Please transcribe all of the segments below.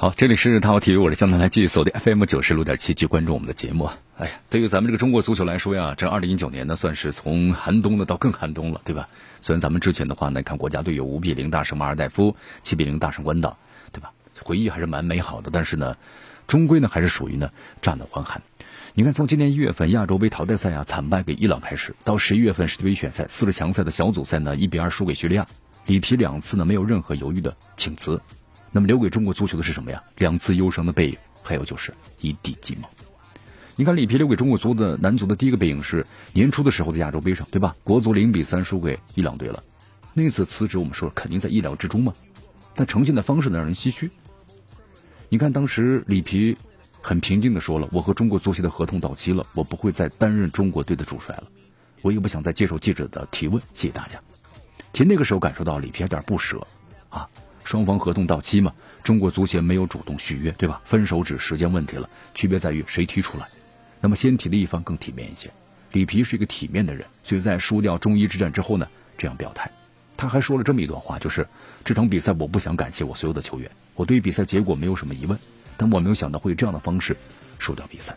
好，这里是大话体育，我是江南来继续锁定 FM 九十六点七，去关注我们的节目。哎呀，对于咱们这个中国足球来说呀，这二零一九年呢，算是从寒冬的到更寒冬了，对吧？虽然咱们之前的话呢，看国家队有五比零大胜马尔代夫，七比零大胜关岛，对吧？回忆还是蛮美好的，但是呢，终归呢还是属于呢战的还寒。你看，从今年一月份亚洲杯淘汰赛啊惨败给伊朗开始，到十一月份世界杯选赛四十强赛的小组赛呢一比二输给叙利亚，里皮两次呢没有任何犹豫的请辞。那么留给中国足球的是什么呀？两次忧伤的背影，还有就是一地鸡毛。你看里皮留给中国足的男足的第一个背影是年初的时候在亚洲杯上，对吧？国足零比三输给伊朗队了。那次辞职，我们说肯定在意料之中嘛，但呈现的方式呢让人唏嘘。你看当时里皮很平静的说了：“我和中国足协的合同到期了，我不会再担任中国队的主帅了，我也不想再接受记者的提问。”谢谢大家。其实那个时候感受到里皮有点不舍。双方合同到期嘛，中国足协没有主动续约，对吧？分手只时间问题了，区别在于谁提出来。那么先提的一方更体面一些。里皮是一个体面的人，所以在输掉中医之战之后呢，这样表态。他还说了这么一段话，就是这场比赛我不想感谢我所有的球员，我对于比赛结果没有什么疑问，但我没有想到会以这样的方式输掉比赛。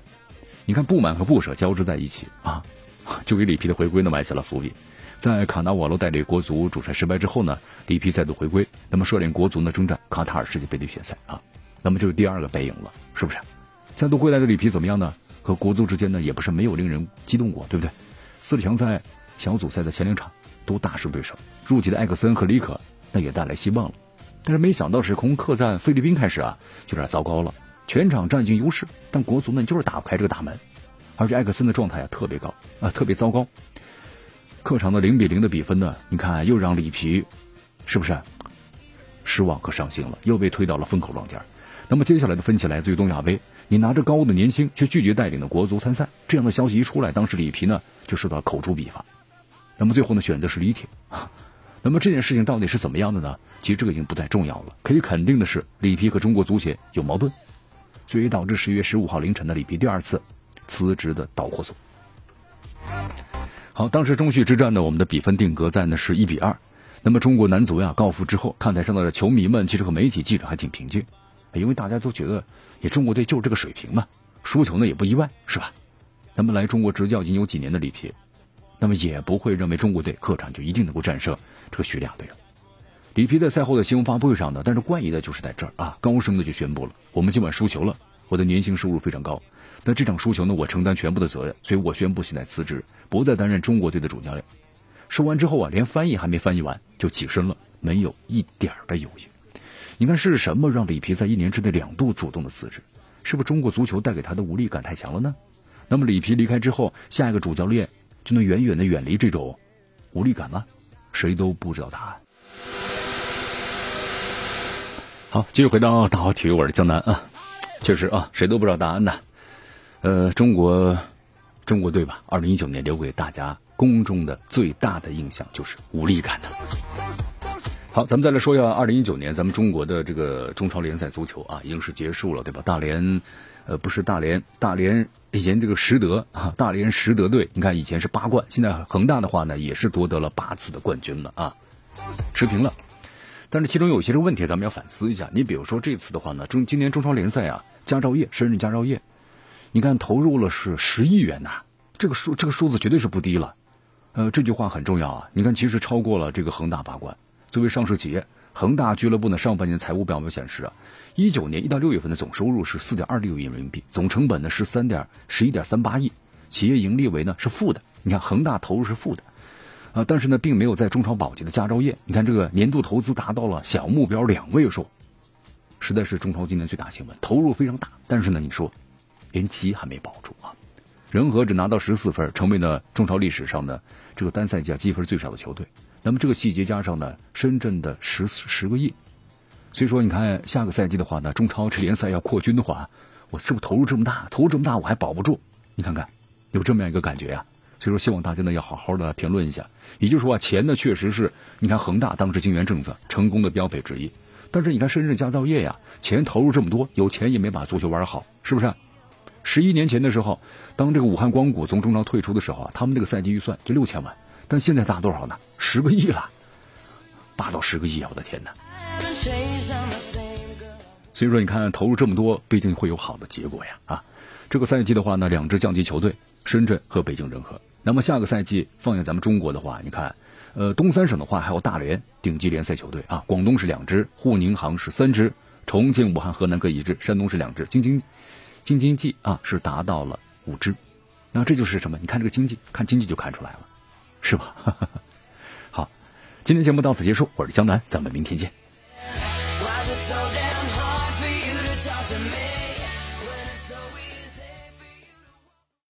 你看不满和不舍交织在一起啊，就给里皮的回归呢埋下了伏笔。在卡纳瓦罗带领国足主帅失败之后呢，里皮再度回归，那么率领国足呢征战卡塔尔世界杯的决赛啊，那么就是第二个背影了，是不是？再度归来的里皮怎么样呢？和国足之间呢也不是没有令人激动过，对不对？四强赛、小组赛的前两场都大胜对手，入籍的艾克森和里可那也带来希望了，但是没想到是从客战菲律宾开始啊，有点糟糕了，全场占尽优势，但国足呢就是打不开这个大门，而且艾克森的状态啊特别高啊，特别糟糕。客场的零比零的比分呢？你看又让里皮，是不是失望和伤心了？又被推到了风口浪尖。那么接下来的分歧来自于东亚杯，你拿着高的年薪却拒绝带领的国足参赛，这样的消息一出来，当时里皮呢就受到口诛笔伐。那么最后呢选择是李铁。那么这件事情到底是怎么样的呢？其实这个已经不再重要了。可以肯定的是，里皮和中国足协有矛盾，所以导致十一月十五号凌晨的里皮第二次辞职的导火索。好，当时中叙之战呢，我们的比分定格在呢是一比二。那么中国男足呀告负之后，看台上的球迷们其实和媒体记者还挺平静，因为大家都觉得你中国队就是这个水平嘛，输球呢也不意外，是吧？那么来中国执教已经有几年的里皮，那么也不会认为中国队客场就一定能够战胜这个叙利亚队了。里皮在赛后的新闻发布会上呢，但是怪异的就是在这儿啊，高声的就宣布了：我们今晚输球了，我的年薪收入非常高。那这场输球呢，我承担全部的责任，所以我宣布现在辞职，不再担任中国队的主教练。说完之后啊，连翻译还没翻译完就起身了，没有一点的犹豫。你看是什么让里皮在一年之内两度主动的辞职？是不是中国足球带给他的无力感太强了呢？那么里皮离开之后，下一个主教练就能远远的远离这种无力感吗？谁都不知道答案。好，继续回到大话体育，我是江南啊，确实啊，谁都不知道答案呢。呃，中国中国队吧，二零一九年留给大家公众的最大的印象就是无力感的。好，咱们再来说一下二零一九年咱们中国的这个中超联赛足球啊，已经是结束了，对吧？大连，呃，不是大连，大连以前这个实德啊，大连实德队，你看以前是八冠，现在恒大的话呢，也是夺得了八次的冠军了啊，持平了。但是其中有些个问题，咱们要反思一下。你比如说这次的话呢，中今年中超联赛啊，佳兆业，深圳佳兆业。你看，投入了是十亿元呐，这个数这个数字绝对是不低了。呃，这句话很重要啊。你看，其实超过了这个恒大八冠。作为上市企业，恒大俱乐部呢，上半年财务表表显示啊，一九年一到六月份的总收入是四点二六亿人民币，总成本呢是三点十一点三八亿，企业盈利为呢是负的。你看，恒大投入是负的，啊，但是呢，并没有在中超保级的佳兆业。你看，这个年度投资达到了小目标两位数，实在是中超今年最大新闻，投入非常大。但是呢，你说。连七还没保住啊！仁和只拿到十四分，成为了中超历史上的这个单赛季积分最少的球队。那么这个细节加上呢，深圳的十十个亿，所以说你看下个赛季的话呢，中超这联赛要扩军的话，我是不是投入这么大？投入这么大我还保不住？你看看，有这么样一个感觉呀。所以说，希望大家呢要好好的评论一下。也就是说啊，钱呢确实是，你看恒大当时金元政策成功的标配之一。但是你看深圳佳兆业呀，钱投入这么多，有钱也没把足球玩好，是不是？十一年前的时候，当这个武汉光谷从中超退出的时候啊，他们这个赛季预算就六千万，但现在大多少呢？十个亿了，八到十个亿啊！我的天哪！所以说，你看投入这么多，不一定会有好的结果呀！啊，这个赛季的话呢，两支降级球队，深圳和北京人和。那么下个赛季放眼咱们中国的话，你看。呃，东三省的话还有大连顶级联赛球队啊，广东是两支，沪宁杭是三支，重庆、武汉、河南各一支，山东是两支，京津京津冀啊是达到了五支，那这就是什么？你看这个经济，看经济就看出来了，是吧？好，今天节目到此结束，我是江南，咱们明天见。